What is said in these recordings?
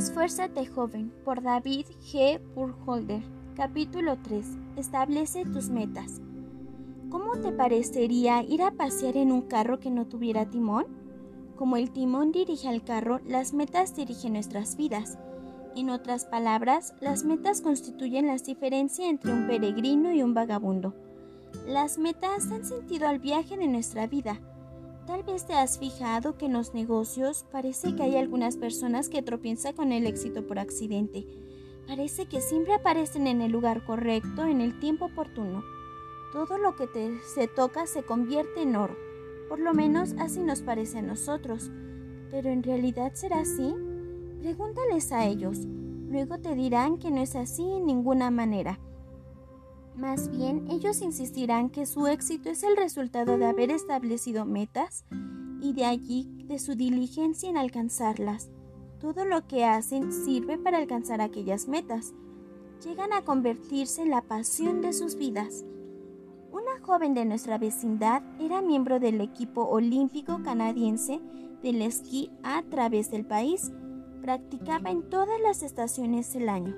Esfuérzate joven por David G. Burkholder. Capítulo 3. Establece tus metas. ¿Cómo te parecería ir a pasear en un carro que no tuviera timón? Como el timón dirige al carro, las metas dirigen nuestras vidas. En otras palabras, las metas constituyen la diferencia entre un peregrino y un vagabundo. Las metas dan sentido al viaje de nuestra vida. Tal vez te has fijado que en los negocios parece que hay algunas personas que tropiezan con el éxito por accidente. Parece que siempre aparecen en el lugar correcto, en el tiempo oportuno. Todo lo que te, se toca se convierte en oro. Por lo menos así nos parece a nosotros. Pero en realidad será así? Pregúntales a ellos. Luego te dirán que no es así en ninguna manera. Más bien, ellos insistirán que su éxito es el resultado de haber establecido metas y de allí de su diligencia en alcanzarlas. Todo lo que hacen sirve para alcanzar aquellas metas. Llegan a convertirse en la pasión de sus vidas. Una joven de nuestra vecindad era miembro del equipo olímpico canadiense del esquí a través del país. Practicaba en todas las estaciones del año.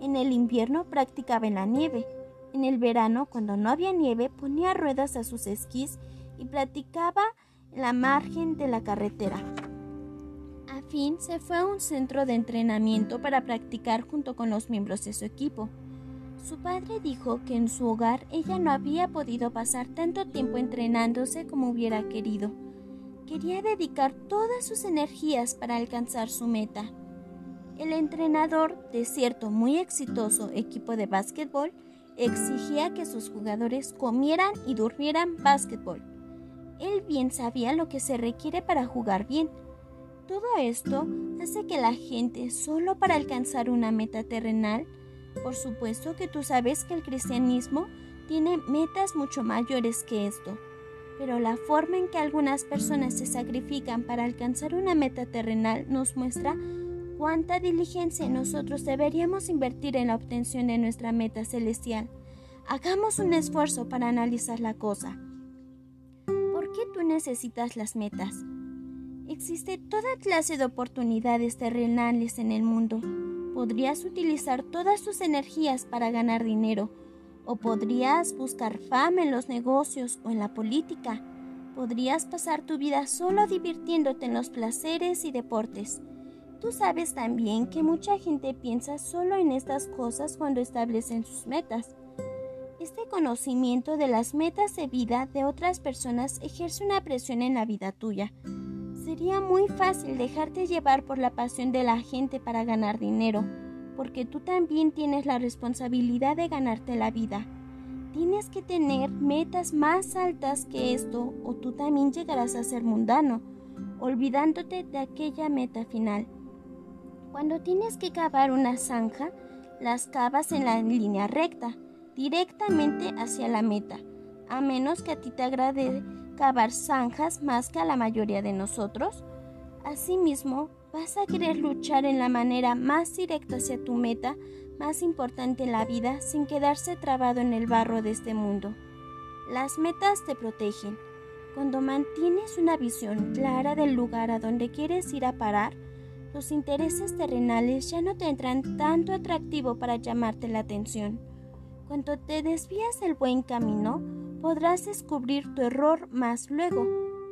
En el invierno practicaba en la nieve en el verano, cuando no había nieve, ponía ruedas a sus esquís y practicaba en la margen de la carretera. A fin, se fue a un centro de entrenamiento para practicar junto con los miembros de su equipo. Su padre dijo que en su hogar ella no había podido pasar tanto tiempo entrenándose como hubiera querido. Quería dedicar todas sus energías para alcanzar su meta. El entrenador de cierto muy exitoso equipo de básquetbol exigía que sus jugadores comieran y durmieran básquetbol. Él bien sabía lo que se requiere para jugar bien. Todo esto hace que la gente, solo para alcanzar una meta terrenal, por supuesto que tú sabes que el cristianismo tiene metas mucho mayores que esto, pero la forma en que algunas personas se sacrifican para alcanzar una meta terrenal nos muestra cuánta diligencia nosotros deberíamos invertir en la obtención de nuestra meta celestial. Hagamos un esfuerzo para analizar la cosa. ¿Por qué tú necesitas las metas? Existe toda clase de oportunidades terrenales en el mundo. Podrías utilizar todas tus energías para ganar dinero, o podrías buscar fama en los negocios o en la política. Podrías pasar tu vida solo divirtiéndote en los placeres y deportes. Tú sabes también que mucha gente piensa solo en estas cosas cuando establecen sus metas. Este conocimiento de las metas de vida de otras personas ejerce una presión en la vida tuya. Sería muy fácil dejarte llevar por la pasión de la gente para ganar dinero, porque tú también tienes la responsabilidad de ganarte la vida. Tienes que tener metas más altas que esto o tú también llegarás a ser mundano, olvidándote de aquella meta final. Cuando tienes que cavar una zanja, las cavas en la línea recta, directamente hacia la meta, a menos que a ti te agrade cavar zanjas más que a la mayoría de nosotros. Asimismo, vas a querer luchar en la manera más directa hacia tu meta más importante en la vida sin quedarse trabado en el barro de este mundo. Las metas te protegen. Cuando mantienes una visión clara del lugar a donde quieres ir a parar, los intereses terrenales ya no tendrán tanto atractivo para llamarte la atención. Cuando te desvías del buen camino, podrás descubrir tu error más luego.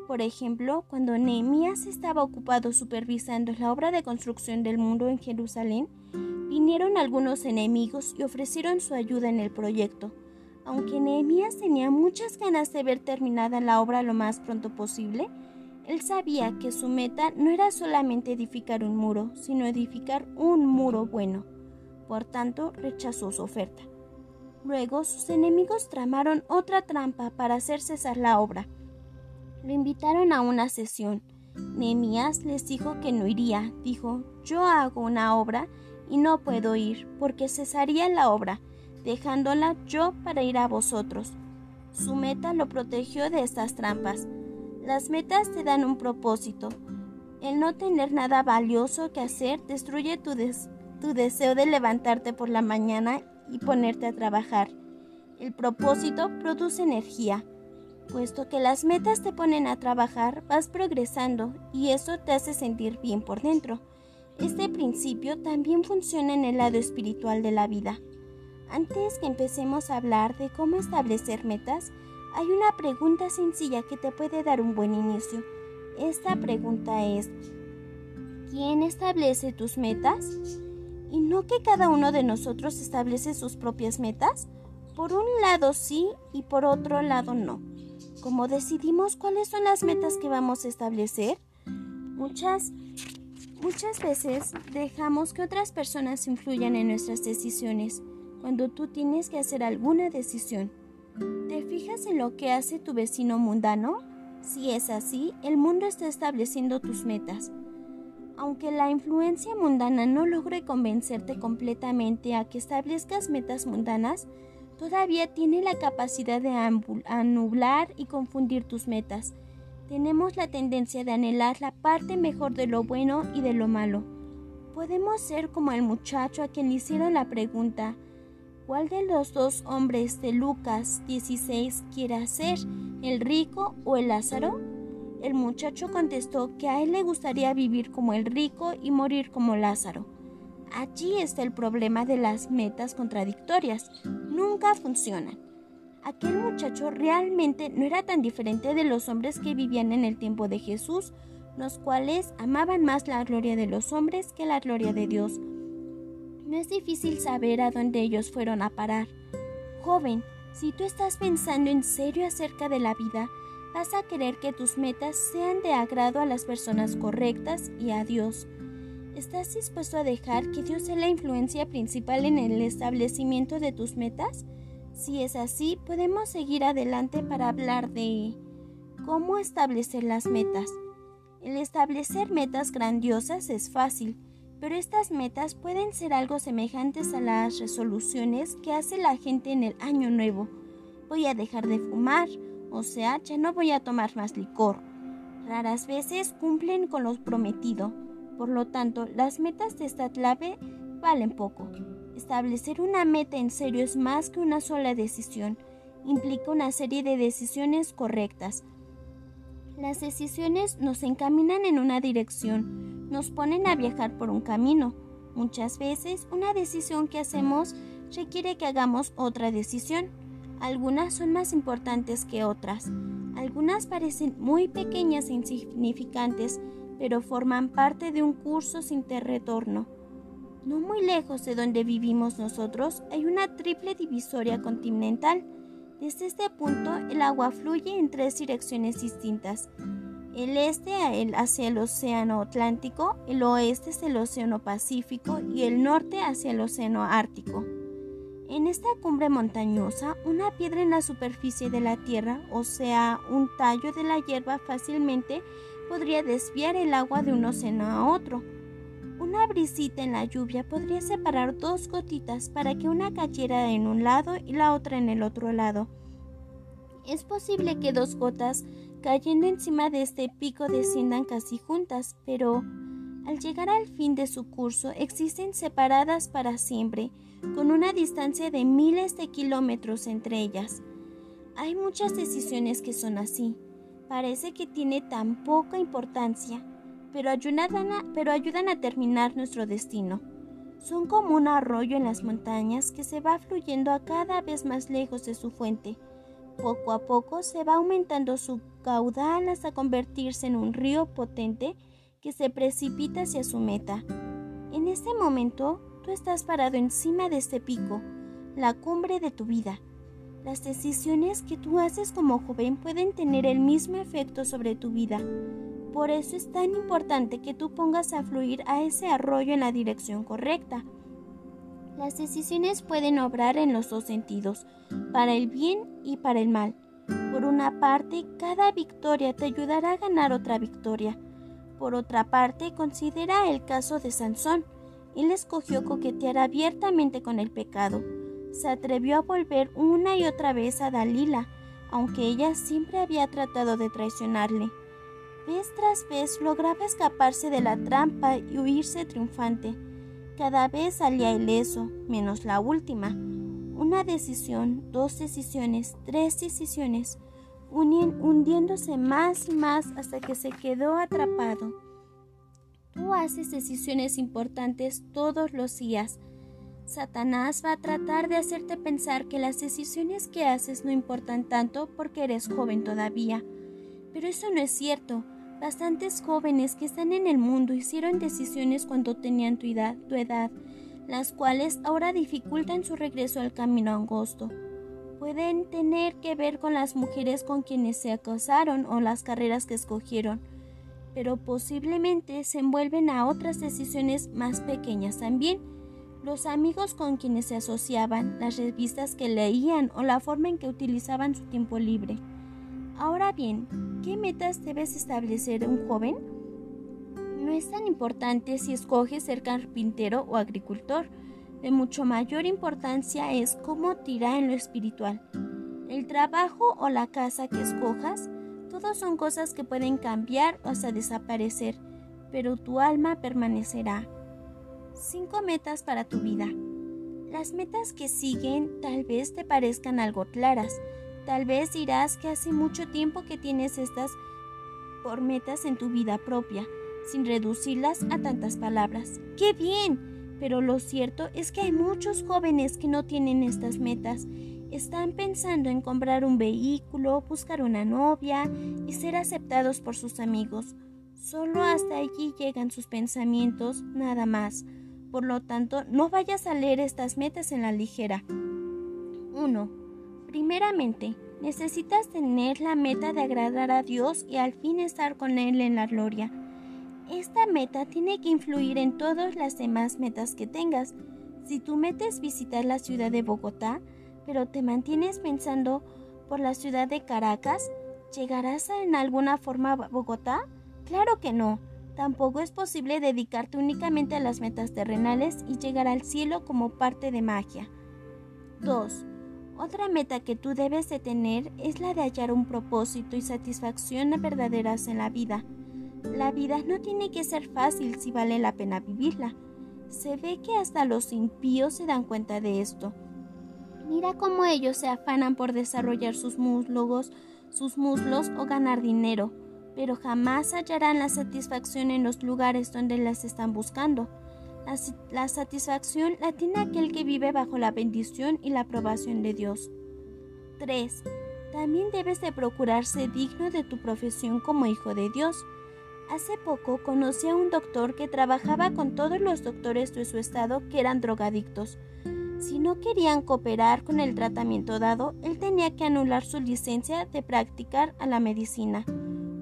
Por ejemplo, cuando Nehemías estaba ocupado supervisando la obra de construcción del muro en Jerusalén, vinieron algunos enemigos y ofrecieron su ayuda en el proyecto. Aunque Nehemías tenía muchas ganas de ver terminada la obra lo más pronto posible, él sabía que su meta no era solamente edificar un muro, sino edificar un muro bueno. Por tanto, rechazó su oferta. Luego sus enemigos tramaron otra trampa para hacer cesar la obra. Lo invitaron a una sesión. Nehemías les dijo que no iría. Dijo, yo hago una obra y no puedo ir, porque cesaría la obra, dejándola yo para ir a vosotros. Su meta lo protegió de estas trampas. Las metas te dan un propósito. El no tener nada valioso que hacer destruye tu, tu deseo de levantarte por la mañana y ponerte a trabajar. El propósito produce energía. Puesto que las metas te ponen a trabajar, vas progresando y eso te hace sentir bien por dentro. Este principio también funciona en el lado espiritual de la vida. Antes que empecemos a hablar de cómo establecer metas, hay una pregunta sencilla que te puede dar un buen inicio. Esta pregunta es, ¿quién establece tus metas? ¿Y no que cada uno de nosotros establece sus propias metas? Por un lado sí y por otro lado no. ¿Cómo decidimos cuáles son las metas que vamos a establecer? Muchas, muchas veces dejamos que otras personas influyan en nuestras decisiones cuando tú tienes que hacer alguna decisión. ¿Te fijas en lo que hace tu vecino mundano? Si es así, el mundo está estableciendo tus metas. Aunque la influencia mundana no logre convencerte completamente a que establezcas metas mundanas, todavía tiene la capacidad de anublar y confundir tus metas. Tenemos la tendencia de anhelar la parte mejor de lo bueno y de lo malo. Podemos ser como el muchacho a quien le hicieron la pregunta, ¿cuál de los dos hombres de Lucas 16 quiere ser, el rico o el Lázaro? El muchacho contestó que a él le gustaría vivir como el rico y morir como Lázaro. Allí está el problema de las metas contradictorias. Nunca funcionan. Aquel muchacho realmente no era tan diferente de los hombres que vivían en el tiempo de Jesús, los cuales amaban más la gloria de los hombres que la gloria de Dios. No es difícil saber a dónde ellos fueron a parar. Joven, si tú estás pensando en serio acerca de la vida, vas a querer que tus metas sean de agrado a las personas correctas y a Dios. ¿Estás dispuesto a dejar que Dios sea la influencia principal en el establecimiento de tus metas? Si es así, podemos seguir adelante para hablar de cómo establecer las metas. El establecer metas grandiosas es fácil, pero estas metas pueden ser algo semejantes a las resoluciones que hace la gente en el año nuevo. Voy a dejar de fumar, o sea, ya no voy a tomar más licor. Raras veces cumplen con lo prometido, por lo tanto, las metas de esta clave valen poco. Establecer una meta en serio es más que una sola decisión, implica una serie de decisiones correctas. Las decisiones nos encaminan en una dirección, nos ponen a viajar por un camino. Muchas veces una decisión que hacemos requiere que hagamos otra decisión. Algunas son más importantes que otras. Algunas parecen muy pequeñas e insignificantes, pero forman parte de un curso sin retorno. No muy lejos de donde vivimos nosotros hay una triple divisoria continental. Desde este punto el agua fluye en tres direcciones distintas. El este hacia el Océano Atlántico, el oeste hacia el Océano Pacífico y el norte hacia el Océano Ártico. En esta cumbre montañosa, una piedra en la superficie de la tierra, o sea, un tallo de la hierba fácilmente podría desviar el agua de un océano a otro. Una brisita en la lluvia podría separar dos gotitas para que una cayera en un lado y la otra en el otro lado. Es posible que dos gotas cayendo encima de este pico desciendan casi juntas, pero al llegar al fin de su curso existen separadas para siempre, con una distancia de miles de kilómetros entre ellas. Hay muchas decisiones que son así. Parece que tiene tan poca importancia, pero ayudan, a, pero ayudan a terminar nuestro destino. Son como un arroyo en las montañas que se va fluyendo a cada vez más lejos de su fuente. Poco a poco se va aumentando su caudal hasta convertirse en un río potente que se precipita hacia su meta. En este momento, tú estás parado encima de este pico, la cumbre de tu vida. Las decisiones que tú haces como joven pueden tener el mismo efecto sobre tu vida. Por eso es tan importante que tú pongas a fluir a ese arroyo en la dirección correcta. Las decisiones pueden obrar en los dos sentidos, para el bien y para el mal. Por una parte, cada victoria te ayudará a ganar otra victoria. Por otra parte, considera el caso de Sansón. Él escogió coquetear abiertamente con el pecado. Se atrevió a volver una y otra vez a Dalila, aunque ella siempre había tratado de traicionarle. Vez tras vez lograba escaparse de la trampa y huirse triunfante. Cada vez salía ileso, menos la última. Una decisión, dos decisiones, tres decisiones hundiéndose más y más hasta que se quedó atrapado. Tú haces decisiones importantes todos los días. Satanás va a tratar de hacerte pensar que las decisiones que haces no importan tanto porque eres joven todavía. Pero eso no es cierto. Bastantes jóvenes que están en el mundo hicieron decisiones cuando tenían tu edad, tu edad, las cuales ahora dificultan su regreso al camino angosto. Pueden tener que ver con las mujeres con quienes se casaron o las carreras que escogieron pero posiblemente se envuelven a otras decisiones más pequeñas también. Los amigos con quienes se asociaban, las revistas que leían o la forma en que utilizaban su tiempo libre. Ahora bien, ¿qué metas debes establecer un joven? No es tan importante si escoges ser carpintero o agricultor. De mucho mayor importancia es cómo tira en lo espiritual. El trabajo o la casa que escojas todos son cosas que pueden cambiar o hasta desaparecer, pero tu alma permanecerá. Cinco metas para tu vida. Las metas que siguen tal vez te parezcan algo claras. Tal vez dirás que hace mucho tiempo que tienes estas por metas en tu vida propia, sin reducirlas a tantas palabras. ¡Qué bien! Pero lo cierto es que hay muchos jóvenes que no tienen estas metas están pensando en comprar un vehículo, buscar una novia y ser aceptados por sus amigos. Solo hasta allí llegan sus pensamientos, nada más. Por lo tanto, no vayas a leer estas metas en la ligera. 1. Primeramente, necesitas tener la meta de agradar a Dios y al fin estar con Él en la gloria. Esta meta tiene que influir en todas las demás metas que tengas. Si tu meta es visitar la ciudad de Bogotá, pero te mantienes pensando por la ciudad de Caracas, ¿llegarás en alguna forma a Bogotá? Claro que no. Tampoco es posible dedicarte únicamente a las metas terrenales y llegar al cielo como parte de magia. 2. Otra meta que tú debes de tener es la de hallar un propósito y satisfacción verdaderas en la vida. La vida no tiene que ser fácil si vale la pena vivirla. Se ve que hasta los impíos se dan cuenta de esto. Mira cómo ellos se afanan por desarrollar sus muslos, sus muslos o ganar dinero, pero jamás hallarán la satisfacción en los lugares donde las están buscando. La, la satisfacción la tiene aquel que vive bajo la bendición y la aprobación de Dios. 3. También debes de procurarse digno de tu profesión como hijo de Dios. Hace poco conocí a un doctor que trabajaba con todos los doctores de su estado que eran drogadictos. Si no querían cooperar con el tratamiento dado, él tenía que anular su licencia de practicar a la medicina,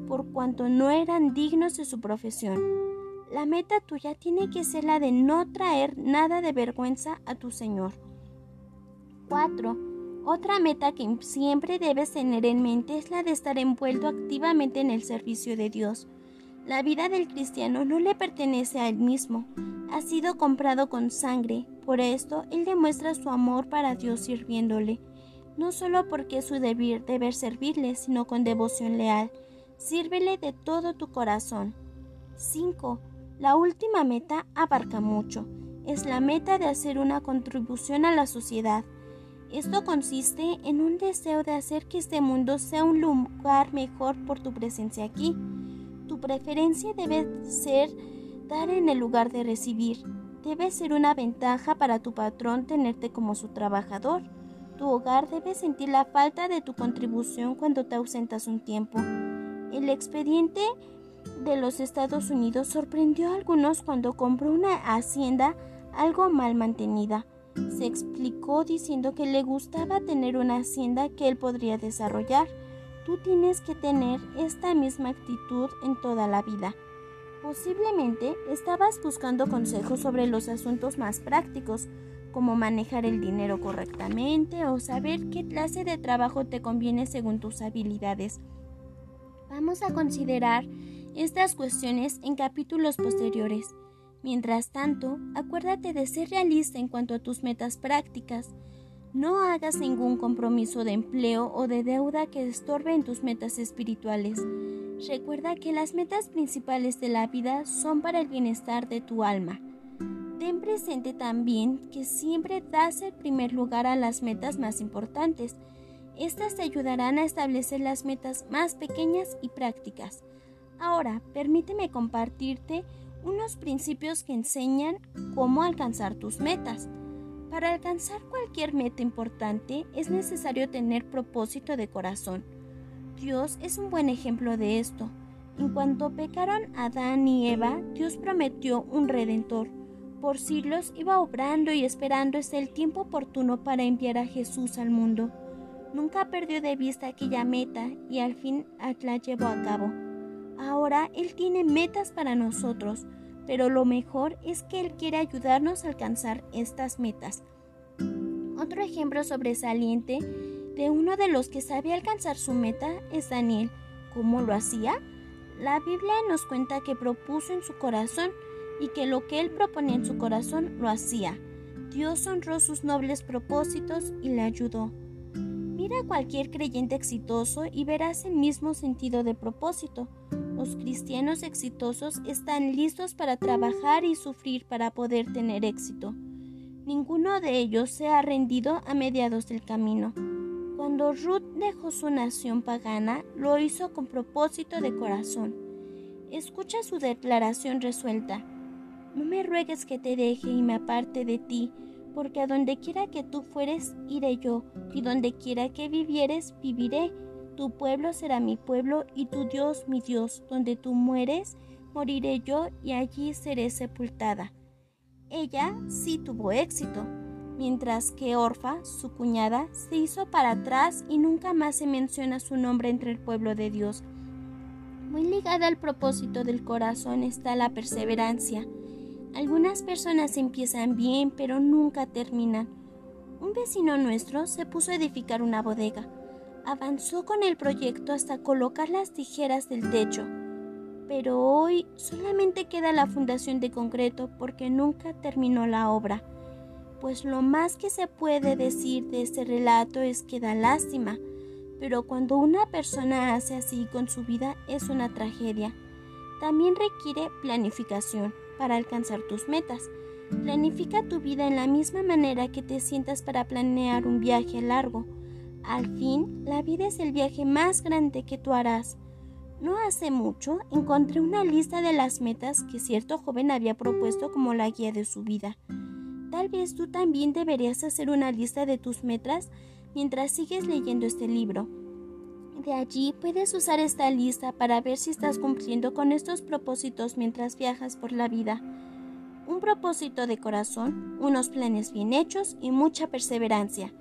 por cuanto no eran dignos de su profesión. La meta tuya tiene que ser la de no traer nada de vergüenza a tu Señor. 4. Otra meta que siempre debes tener en mente es la de estar envuelto activamente en el servicio de Dios. La vida del cristiano no le pertenece a él mismo, ha sido comprado con sangre, por esto él demuestra su amor para Dios sirviéndole, no solo porque es su deber, deber servirle, sino con devoción leal. Sírvele de todo tu corazón. 5. La última meta abarca mucho. Es la meta de hacer una contribución a la sociedad. Esto consiste en un deseo de hacer que este mundo sea un lugar mejor por tu presencia aquí. Tu preferencia debe ser dar en el lugar de recibir. Debe ser una ventaja para tu patrón tenerte como su trabajador. Tu hogar debe sentir la falta de tu contribución cuando te ausentas un tiempo. El expediente de los Estados Unidos sorprendió a algunos cuando compró una hacienda algo mal mantenida. Se explicó diciendo que le gustaba tener una hacienda que él podría desarrollar. Tú tienes que tener esta misma actitud en toda la vida. Posiblemente estabas buscando consejos sobre los asuntos más prácticos, como manejar el dinero correctamente o saber qué clase de trabajo te conviene según tus habilidades. Vamos a considerar estas cuestiones en capítulos posteriores. Mientras tanto, acuérdate de ser realista en cuanto a tus metas prácticas. No hagas ningún compromiso de empleo o de deuda que estorbe en tus metas espirituales. Recuerda que las metas principales de la vida son para el bienestar de tu alma. Ten presente también que siempre das el primer lugar a las metas más importantes. Estas te ayudarán a establecer las metas más pequeñas y prácticas. Ahora, permíteme compartirte unos principios que enseñan cómo alcanzar tus metas. Para alcanzar cualquier meta importante es necesario tener propósito de corazón. Dios es un buen ejemplo de esto. En cuanto pecaron Adán y Eva, Dios prometió un redentor. Por siglos iba obrando y esperando hasta el tiempo oportuno para enviar a Jesús al mundo. Nunca perdió de vista aquella meta y al fin la llevó a cabo. Ahora Él tiene metas para nosotros, pero lo mejor es que Él quiere ayudarnos a alcanzar estas metas. Otro ejemplo sobresaliente de uno de los que sabía alcanzar su meta es Daniel. ¿Cómo lo hacía? La Biblia nos cuenta que propuso en su corazón y que lo que él proponía en su corazón lo hacía. Dios honró sus nobles propósitos y le ayudó. Mira a cualquier creyente exitoso y verás el mismo sentido de propósito. Los cristianos exitosos están listos para trabajar y sufrir para poder tener éxito. Ninguno de ellos se ha rendido a mediados del camino. Cuando Ruth dejó su nación pagana, lo hizo con propósito de corazón. Escucha su declaración resuelta. No me ruegues que te deje y me aparte de ti, porque a donde quiera que tú fueres, iré yo, y donde quiera que vivieres, viviré. Tu pueblo será mi pueblo y tu Dios mi Dios. Donde tú mueres, moriré yo y allí seré sepultada. Ella sí tuvo éxito mientras que Orfa, su cuñada, se hizo para atrás y nunca más se menciona su nombre entre el pueblo de Dios. Muy ligada al propósito del corazón está la perseverancia. Algunas personas empiezan bien pero nunca terminan. Un vecino nuestro se puso a edificar una bodega. Avanzó con el proyecto hasta colocar las tijeras del techo. Pero hoy solamente queda la fundación de concreto porque nunca terminó la obra pues lo más que se puede decir de este relato es que da lástima, pero cuando una persona hace así con su vida es una tragedia. También requiere planificación para alcanzar tus metas. Planifica tu vida en la misma manera que te sientas para planear un viaje largo. Al fin, la vida es el viaje más grande que tú harás. No hace mucho encontré una lista de las metas que cierto joven había propuesto como la guía de su vida. Tal vez tú también deberías hacer una lista de tus metas mientras sigues leyendo este libro. De allí puedes usar esta lista para ver si estás cumpliendo con estos propósitos mientras viajas por la vida. Un propósito de corazón, unos planes bien hechos y mucha perseverancia.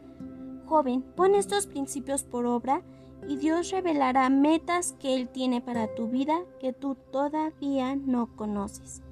Joven, pon estos principios por obra y Dios revelará metas que Él tiene para tu vida que tú todavía no conoces.